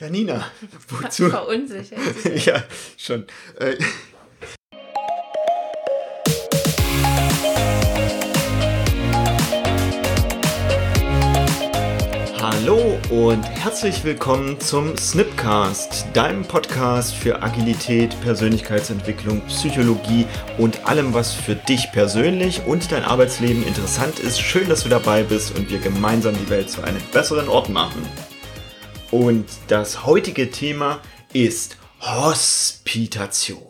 Janina, wozu? Verunsichert. ja, schon. Äh, Hallo und herzlich willkommen zum Snipcast, deinem Podcast für Agilität, Persönlichkeitsentwicklung, Psychologie und allem, was für dich persönlich und dein Arbeitsleben interessant ist. Schön, dass du dabei bist und wir gemeinsam die Welt zu einem besseren Ort machen. Und das heutige Thema ist Hospitation.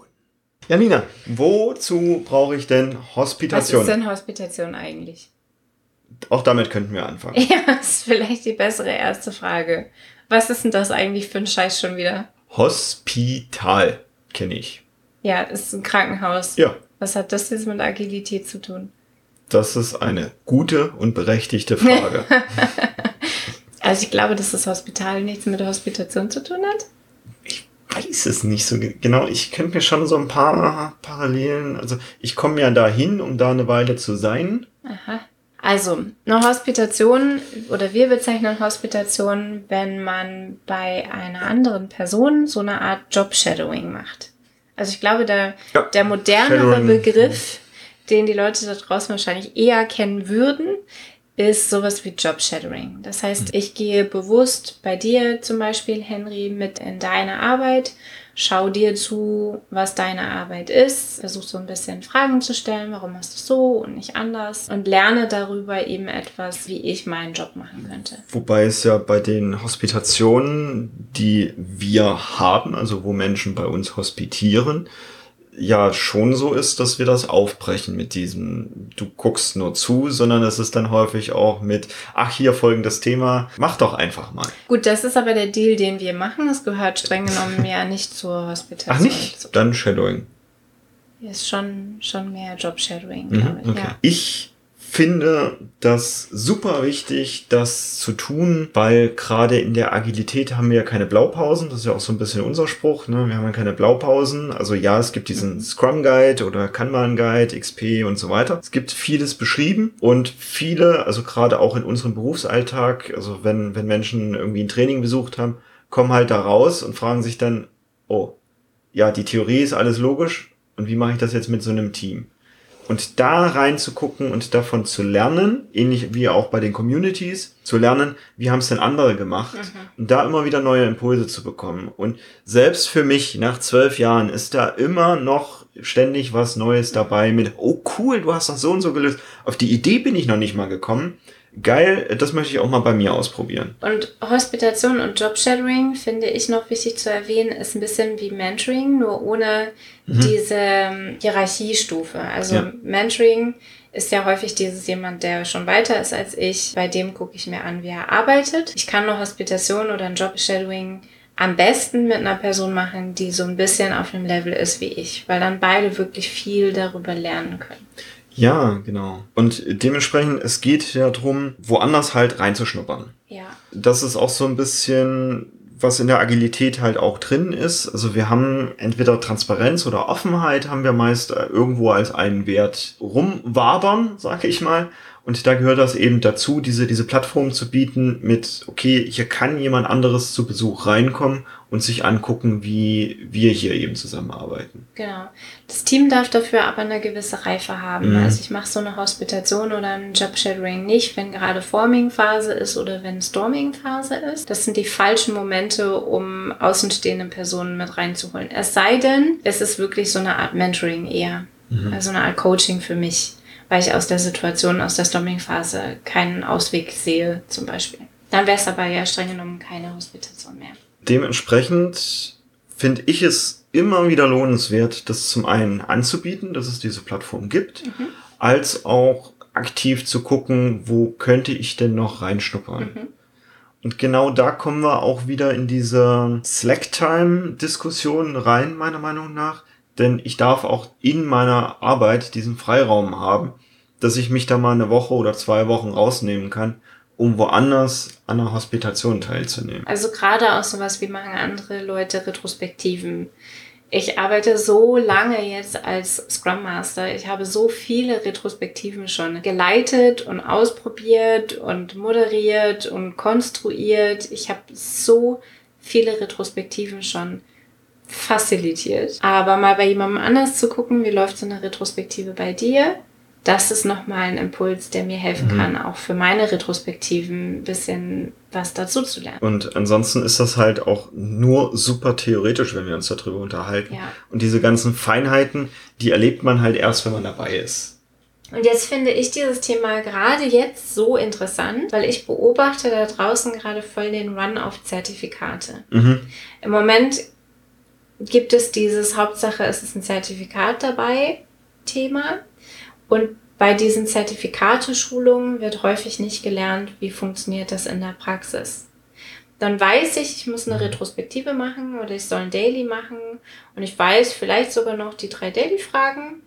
Janina, wozu brauche ich denn Was Hospitation? ist denn Hospitation eigentlich? Auch damit könnten wir anfangen. Ja, das ist vielleicht die bessere erste Frage. Was ist denn das eigentlich für ein Scheiß schon wieder? Hospital kenne ich. Ja, das ist ein Krankenhaus. Ja, Was hat das jetzt mit Agilität zu tun? das ist eine gute und berechtigte Frage. Also ich glaube, dass das Hospital nichts mit der Hospitation zu tun hat. ich weiß es nicht so ge- genau. Ich könnte mir schon so ein paar Parallelen. Also ich komme ja dahin, um da eine Weile zu sein. Aha. Also, eine Hospitation oder wir bezeichnen Hospitation, wenn man bei einer anderen Person so eine Art Job-Shadowing macht. Also ich glaube, der, Ja, der modernere Shadowing. Begriff, den die Leute da draußen wahrscheinlich eher kennen würden, ist sowas wie Job-Shadowing. Das heißt, ich gehe bewusst bei dir zum Beispiel, Henry, mit in deine Arbeit, schau dir zu, was deine Arbeit ist, versuch so ein bisschen Fragen zu stellen, warum machst du es so und nicht anders und lerne darüber eben etwas, wie ich meinen Job machen könnte. Wobei es ja bei den Hospitationen, die wir haben, also wo Menschen bei uns hospitieren, ja schon so ist, dass wir das aufbrechen mit diesem, du guckst nur zu, sondern es ist dann häufig auch mit, ach hier folgendes Thema, mach doch einfach mal. Gut, das ist aber der Deal, den wir machen. Das gehört streng genommen ja nicht zur Hospitation. Ach nicht? Dann Shadowing. Ist schon, schon mehr Job-Shadowing, Mhm, okay. Ja. Ich finde das super wichtig, das zu tun, weil gerade in der Agilität haben wir ja keine Blaupausen. Das ist ja auch so ein bisschen unser Spruch. Ne? Wir haben ja keine Blaupausen. Also ja, es gibt diesen Scrum Guide oder Kanban Guide, XP und so weiter. Es gibt vieles beschrieben und viele, also gerade auch in unserem Berufsalltag, also wenn, wenn Menschen irgendwie ein Training besucht haben, kommen halt da raus und fragen sich dann, oh, ja, die Theorie ist alles logisch und wie mache ich das jetzt mit so einem Team? Und da reinzugucken und davon zu lernen, ähnlich wie auch bei den Communities, zu lernen, wie haben es denn andere gemacht und da immer wieder neue Impulse zu bekommen. Und selbst für mich nach zwölf Jahren ist da immer noch ständig was Neues dabei mit, oh cool, du hast das so und so gelöst. Auf die Idee bin ich noch nicht mal gekommen. Geil, das möchte ich auch mal bei mir ausprobieren. Und Hospitation und Job-Shadowing finde ich noch wichtig zu erwähnen, ist ein bisschen wie Mentoring, nur ohne diese ähm, Hierarchiestufe. Also Ja. Mentoring ist ja häufig dieses jemand, der schon weiter ist als ich. Bei dem gucke ich mir an, wie er arbeitet. Ich kann eine Hospitation oder ein Job-Shadowing am besten mit einer Person machen, die so ein bisschen auf dem Level ist wie ich, weil dann beide wirklich viel darüber lernen können. Ja, genau. Und dementsprechend, es geht ja drum, woanders halt reinzuschnuppern. Ja. das ist auch so ein bisschen, was in der Agilität halt auch drin ist. Also wir haben entweder Transparenz oder Offenheit haben wir meist äh, irgendwo als einen Wert rumwabern, sag ich mal. Und da gehört das eben dazu, diese, diese Plattform zu bieten mit, okay, hier kann jemand anderes zu Besuch reinkommen und sich angucken, wie wir hier eben zusammenarbeiten. Genau. Das Team darf dafür aber eine gewisse Reife haben. Mhm. Also ich mache so eine Hospitation oder ein Job-Shadowing nicht, wenn gerade Forming-Phase ist oder wenn Storming-Phase ist. Das sind die falschen Momente, um außenstehende Personen mit reinzuholen. Es sei denn, es ist wirklich so eine Art Mentoring eher. Also eine Art Coaching für mich, weil ich aus der Situation, aus der Storming-Phase keinen Ausweg sehe zum Beispiel. Dann wäre es aber ja streng genommen keine Hospitation mehr. Dementsprechend finde ich es immer wieder lohnenswert, das zum einen anzubieten, dass es diese Plattform gibt, als auch aktiv zu gucken, wo könnte ich denn noch reinschnuppern. Und genau da kommen wir auch wieder in diese Slack-Time-Diskussion rein, meiner Meinung nach. Denn ich darf auch in meiner Arbeit diesen Freiraum haben, dass ich mich da mal eine Woche oder zwei Wochen rausnehmen kann, um woanders an einer Hospitation teilzunehmen. Also gerade auch sowas wie machen andere Leute Retrospektiven. Ich arbeite so lange jetzt als Scrum Master. Ich habe so viele Retrospektiven schon geleitet und ausprobiert und moderiert und konstruiert. Ich habe so viele Retrospektiven schon facilitiert. Aber mal bei jemandem anders zu gucken, wie läuft so eine Retrospektive bei dir, das ist nochmal ein Impuls, der mir helfen mhm. kann, auch für meine Retrospektiven ein bisschen was dazu zu lernen. Und ansonsten ist das halt auch nur super theoretisch, wenn wir uns darüber unterhalten. Ja. Und diese ganzen Feinheiten, die erlebt man halt erst, wenn man dabei ist. Und jetzt finde ich dieses Thema gerade jetzt so interessant, weil ich beobachte da draußen gerade voll den Run auf Zertifikate. Mhm. Im Moment gibt es dieses Hauptsache, es ist ein Zertifikat dabei Thema. Und bei diesen Zertifikateschulungen wird häufig nicht gelernt, wie funktioniert das in der Praxis. Dann weiß ich, ich muss eine mhm. Retrospektive machen oder ich soll ein Daily machen und ich weiß vielleicht sogar noch die drei Daily-Fragen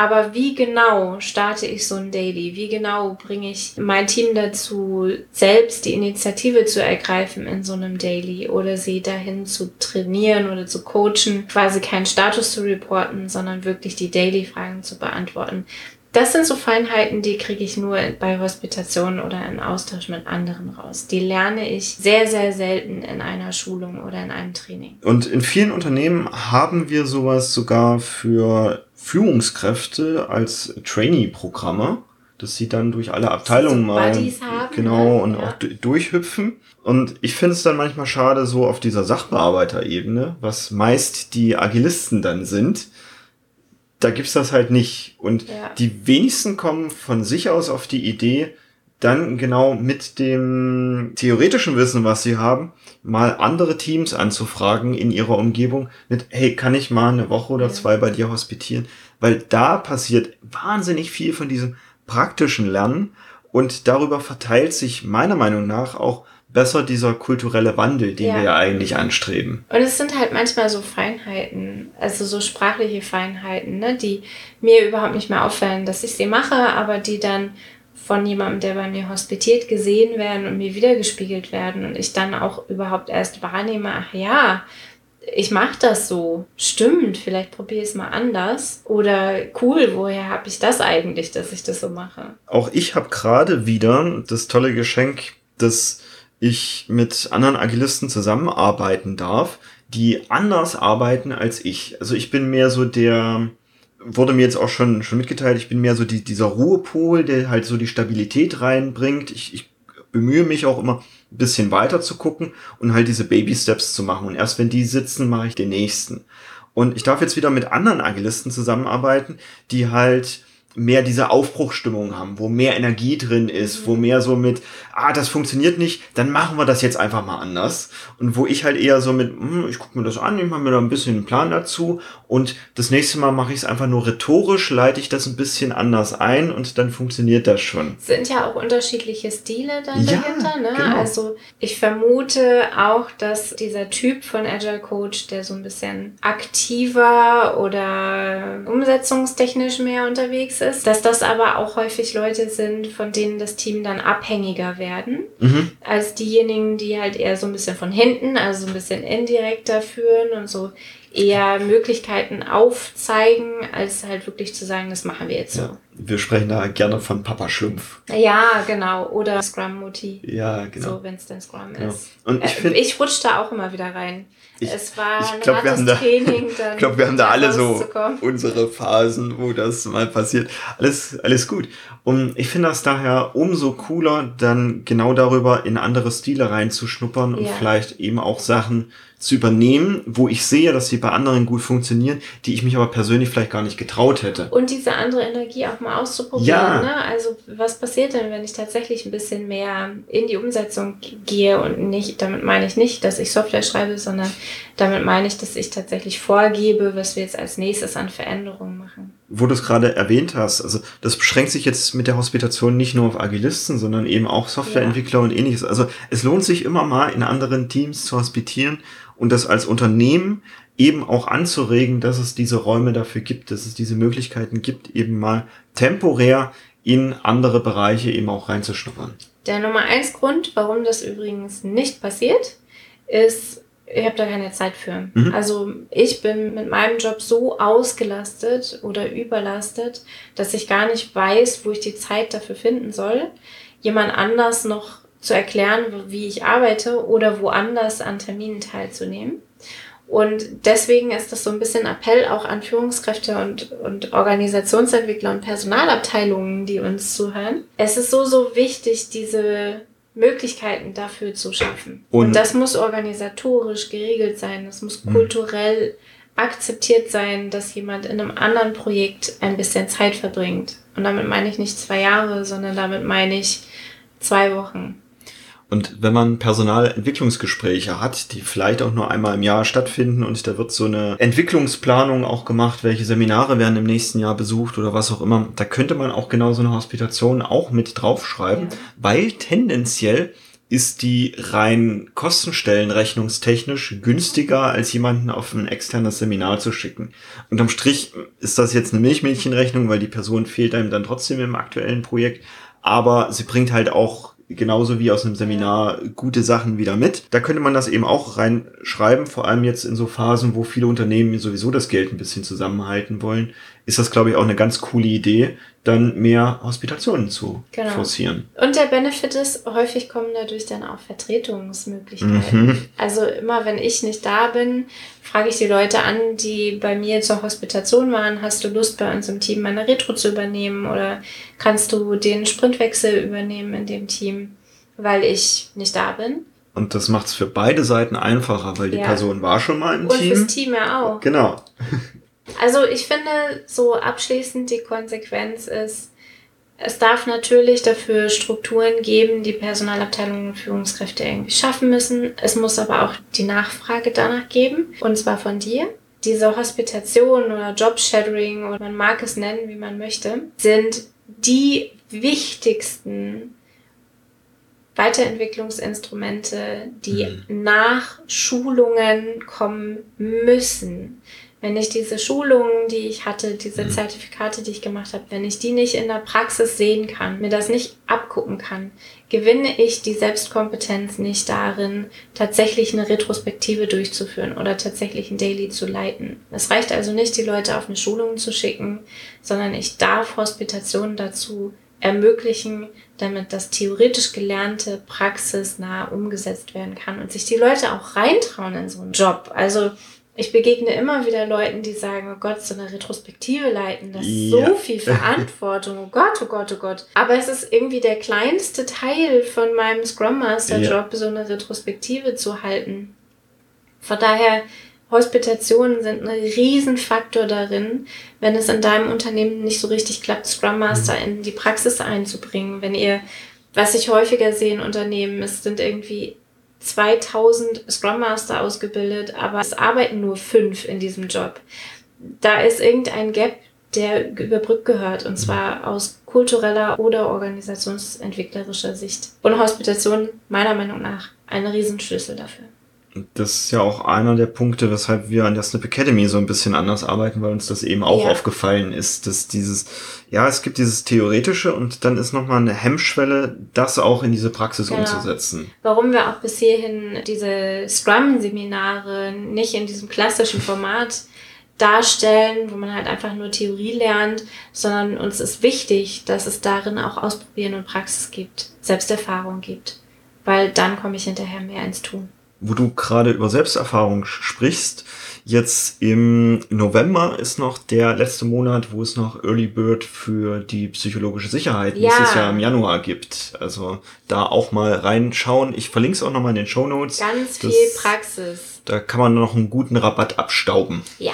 aber wie genau starte ich so ein Daily? Wie genau bringe ich mein Team dazu, selbst die Initiative zu ergreifen in so einem Daily oder sie dahin zu trainieren oder zu coachen, quasi keinen Status zu reporten, sondern wirklich die Daily-Fragen zu beantworten? Das sind so Feinheiten, die kriege ich nur bei Hospitationen oder im Austausch mit anderen raus. Die lerne ich sehr, sehr selten in einer Schulung oder in einem Training. Und in vielen Unternehmen haben wir sowas sogar für Führungskräfte als Trainee-Programme, dass sie dann durch alle Abteilungen mal haben, genau ne? und ja. auch durchhüpfen. Und ich finde es dann manchmal schade, so auf dieser Sachbearbeiterebene, was meist die Agilisten dann sind, da gibt's das halt nicht. Und ja. die wenigsten kommen von sich aus auf die Idee, dann genau mit dem theoretischen Wissen, was sie haben, mal andere Teams anzufragen in ihrer Umgebung mit, hey, kann ich mal eine Woche oder zwei bei dir hospitieren? Weil da passiert wahnsinnig viel von diesem praktischen Lernen und darüber verteilt sich meiner Meinung nach auch besser dieser kulturelle Wandel, den ja. wir ja eigentlich anstreben. Und es sind halt manchmal so Feinheiten, also so sprachliche Feinheiten, ne, die mir überhaupt nicht mehr auffallen, dass ich sie mache, aber die dann von jemandem, der bei mir hospitiert, gesehen werden und mir wiedergespiegelt werden und ich dann auch überhaupt erst wahrnehme, ach ja, ich mache das so. Stimmt, vielleicht probiere ich es mal anders. Oder cool, woher habe ich das eigentlich, dass ich das so mache? Auch ich habe gerade wieder das tolle Geschenk, dass ich mit anderen Agilisten zusammenarbeiten darf, die anders arbeiten als ich. Also ich bin mehr so der, wurde mir jetzt auch schon, schon mitgeteilt, ich bin mehr so die, dieser Ruhepol, der halt so die Stabilität reinbringt. Ich, ich bemühe mich auch immer ein bisschen weiter zu gucken und halt diese Baby Steps zu machen. Und erst wenn die sitzen, mache ich den nächsten. Und ich darf jetzt wieder mit anderen Agilisten zusammenarbeiten, die halt mehr diese Aufbruchstimmung haben, wo mehr Energie drin ist, wo mhm. mehr so mit, ah, das funktioniert nicht, dann machen wir das jetzt einfach mal anders. Und wo ich halt eher so mit, hm, ich gucke mir das an, ich mache mir da ein bisschen einen Plan dazu und das nächste Mal mache ich es einfach nur rhetorisch, leite ich das ein bisschen anders ein und dann funktioniert das schon. Sind ja auch unterschiedliche Stile dann ja, dahinter, ne? Genau. Also ich vermute auch, dass dieser Typ von Agile Coach, der so ein bisschen aktiver oder umsetzungstechnisch mehr unterwegs ist, dass das aber auch häufig Leute sind, von denen das Team dann abhängiger werden, mhm. als diejenigen, die halt eher so ein bisschen von hinten, also so ein bisschen indirekter führen und so eher Möglichkeiten aufzeigen, als halt wirklich zu sagen, das machen wir jetzt so. Ja, wir sprechen da gerne von Papa Schlumpf. Ja, genau. Oder Scrum Mutti. Ja, genau. So, wenn es denn Scrum genau. ist. Und ich, äh, ich rutsche da auch immer wieder rein. Ich, es war ich glaub, wir haben da, Training. Ich glaube, wir haben da alle so unsere Phasen, wo das mal passiert. Alles, alles gut. Und ich finde das daher umso cooler, dann genau darüber in andere Stile reinzuschnuppern und ja. vielleicht eben auch Sachen zu übernehmen, wo ich sehe, dass sie bei anderen gut funktionieren, die ich mich aber persönlich vielleicht gar nicht getraut hätte. Und diese andere Energie auch mal auszuprobieren. Ja. Ne? Also was passiert denn, wenn ich tatsächlich ein bisschen mehr in die Umsetzung gehe und nicht, damit meine ich nicht, dass ich Software schreibe, sondern damit meine ich, dass ich tatsächlich vorgebe, was wir jetzt als nächstes an Veränderungen machen. Wo du es gerade erwähnt hast, also das beschränkt sich jetzt mit der Hospitation nicht nur auf Agilisten, sondern eben auch Softwareentwickler ja. und ähnliches. Also es lohnt sich immer mal in anderen Teams zu hospitieren und das als Unternehmen eben auch anzuregen, dass es diese Räume dafür gibt, dass es diese Möglichkeiten gibt, eben mal temporär in andere Bereiche eben auch reinzuschnuppern. Der Nummer eins Grund, warum das übrigens nicht passiert, ist, ich habe da keine Zeit für. Mhm. Also ich bin mit meinem Job so ausgelastet oder überlastet, dass ich gar nicht weiß, wo ich die Zeit dafür finden soll, jemand anders noch zu erklären, wie ich arbeite oder woanders an Terminen teilzunehmen. Und deswegen ist das so ein bisschen Appell auch an Führungskräfte und, und Organisationsentwickler und Personalabteilungen, die uns zuhören. Es ist so, so wichtig, diese Möglichkeiten dafür zu schaffen. Und, und das muss organisatorisch geregelt sein. Das muss mhm. kulturell akzeptiert sein, dass jemand in einem anderen Projekt ein bisschen Zeit verbringt. Und damit meine ich nicht zwei Jahre, sondern damit meine ich zwei Wochen. Und wenn man Personalentwicklungsgespräche hat, die vielleicht auch nur einmal im Jahr stattfinden und da wird so eine Entwicklungsplanung auch gemacht, welche Seminare werden im nächsten Jahr besucht oder was auch immer, da könnte man auch genau so eine Hospitation auch mit draufschreiben, ja. weil tendenziell ist die rein kostenstellenrechnungstechnisch günstiger, als jemanden auf ein externes Seminar zu schicken. Unterm Strich ist das jetzt eine Milchmädchenrechnung, weil die Person fehlt einem dann trotzdem im aktuellen Projekt, aber sie bringt halt auch genauso wie aus einem Seminar gute Sachen wieder mit. Da könnte man das eben auch reinschreiben, vor allem jetzt in so Phasen, wo viele Unternehmen sowieso das Geld ein bisschen zusammenhalten wollen, ist das, glaube ich, auch eine ganz coole Idee, dann mehr Hospitationen zu genau. forcieren. Und der Benefit ist, häufig kommen dadurch dann auch Vertretungsmöglichkeiten. Mhm. Also immer, wenn ich nicht da bin, frage ich die Leute an, die bei mir zur Hospitation waren, hast du Lust, bei uns im Team meine Retro zu übernehmen oder kannst du den Sprintwechsel übernehmen in dem Team, weil ich nicht da bin. Und das macht es für beide Seiten einfacher, weil die ja. Person war schon mal im Und Team. Und fürs Team ja auch. Genau. Also ich finde, so abschließend die Konsequenz ist, es darf natürlich dafür Strukturen geben, die Personalabteilungen und Führungskräfte irgendwie schaffen müssen. Es muss aber auch die Nachfrage danach geben, und zwar von dir. Diese Hospitation oder Jobshadowing oder man mag es nennen, wie man möchte, sind die wichtigsten Weiterentwicklungsinstrumente, die mhm. nach Schulungen kommen müssen wenn ich diese Schulungen, die ich hatte, diese mhm. Zertifikate, die ich gemacht habe, wenn ich die nicht in der Praxis sehen kann, mir das nicht abgucken kann, gewinne ich die Selbstkompetenz nicht darin, tatsächlich eine Retrospektive durchzuführen oder tatsächlich ein Daily zu leiten. Es reicht also nicht, die Leute auf eine Schulung zu schicken, sondern ich darf Hospitationen dazu ermöglichen, damit das theoretisch gelernte praxisnah umgesetzt werden kann und sich die Leute auch reintrauen in so einen Job. Also ich begegne immer wieder Leuten, die sagen, oh Gott, so eine Retrospektive leiten, das ist ja. so viel Verantwortung, oh Gott, oh Gott, oh Gott. Aber es ist irgendwie der kleinste Teil von meinem Scrum Master Job, ja. so eine Retrospektive zu halten. Von daher, Hospitationen sind ein Riesenfaktor darin, wenn es in deinem Unternehmen nicht so richtig klappt, Scrum Master mhm. in die Praxis einzubringen. Wenn ihr, was ich häufiger sehe in Unternehmen, es sind irgendwie 2000 Scrum Master ausgebildet, aber es arbeiten nur fünf in diesem Job. Da ist irgendein Gap, der überbrückt gehört, und zwar aus kultureller oder organisationsentwicklerischer Sicht. Und Hospitation meiner Meinung nach ein Riesenschlüssel dafür das ist ja auch einer der Punkte, weshalb wir an der Snip Academy so ein bisschen anders arbeiten, weil uns das eben auch ja. aufgefallen ist, dass dieses, ja, es gibt dieses Theoretische und dann ist nochmal eine Hemmschwelle, das auch in diese Praxis genau. umzusetzen. Warum wir auch bis hierhin diese Scrum-Seminare nicht in diesem klassischen Format darstellen, wo man halt einfach nur Theorie lernt, sondern uns ist wichtig, dass es darin auch Ausprobieren und Praxis gibt, Selbsterfahrung gibt, weil dann komme ich hinterher mehr ins Tun wo du gerade über Selbsterfahrung sprichst, jetzt im November ist noch der letzte Monat, wo es noch Early Bird für die psychologische Sicherheit ja. nächstes Jahr im Januar gibt. Also da auch mal reinschauen. Ich verlinke es auch nochmal in den Show Notes. Ganz viel das, Praxis. Da kann man noch einen guten Rabatt abstauben. Ja.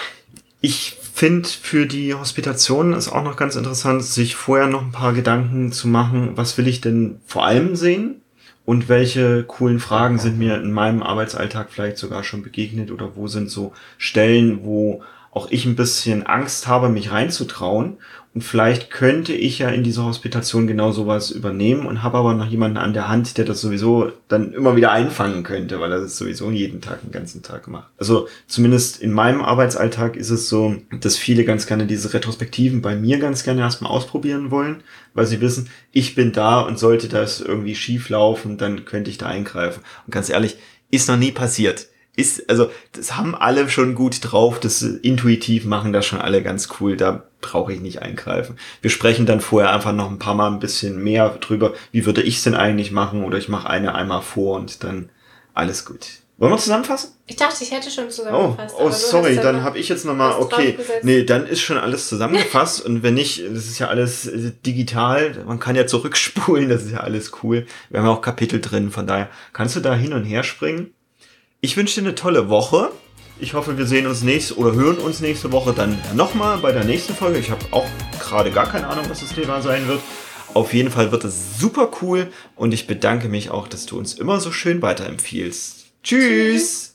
Ich finde für die Hospitation ist auch noch ganz interessant, sich vorher noch ein paar Gedanken zu machen, was will ich denn vor allem sehen? Und welche coolen Fragen sind mir in meinem Arbeitsalltag vielleicht sogar schon begegnet oder wo sind so Stellen, wo auch ich ein bisschen Angst habe, mich reinzutrauen und vielleicht könnte ich ja in dieser Hospitation genau sowas übernehmen und habe aber noch jemanden an der Hand, der das sowieso dann immer wieder einfangen könnte, weil er das sowieso jeden Tag, den ganzen Tag macht. Also zumindest in meinem Arbeitsalltag ist es so, dass viele ganz gerne diese Retrospektiven bei mir ganz gerne erstmal ausprobieren wollen, weil sie wissen, ich bin da und sollte das irgendwie schief laufen, dann könnte ich da eingreifen. Und ganz ehrlich, ist noch nie passiert ist, also, das haben alle schon gut drauf, das intuitiv machen das schon alle ganz cool. Da brauche ich nicht eingreifen. Wir sprechen dann vorher einfach noch ein paar Mal ein bisschen mehr drüber, wie würde ich es denn eigentlich machen oder ich mache eine einmal vor und dann alles gut. Wollen wir zusammenfassen? Ich dachte, ich hätte schon Oh, zusammengefasst. oh sorry, dann habe ich jetzt nochmal, okay, nee, dann ist schon alles zusammengefasst und wenn nicht, das ist ja alles äh, digital, man kann ja zurückspulen, das ist ja alles cool. Wir haben ja auch Kapitel drin, von daher kannst du da hin und her springen. Ich wünsche dir eine tolle Woche. Ich hoffe, wir sehen uns nächste oder hören uns nächste Woche dann nochmal bei der nächsten Folge. Ich habe auch gerade gar keine Ahnung, was das Thema sein wird. Auf jeden Fall wird es super cool und ich bedanke mich auch, dass du uns immer so schön weiterempfiehlst. Tschüss.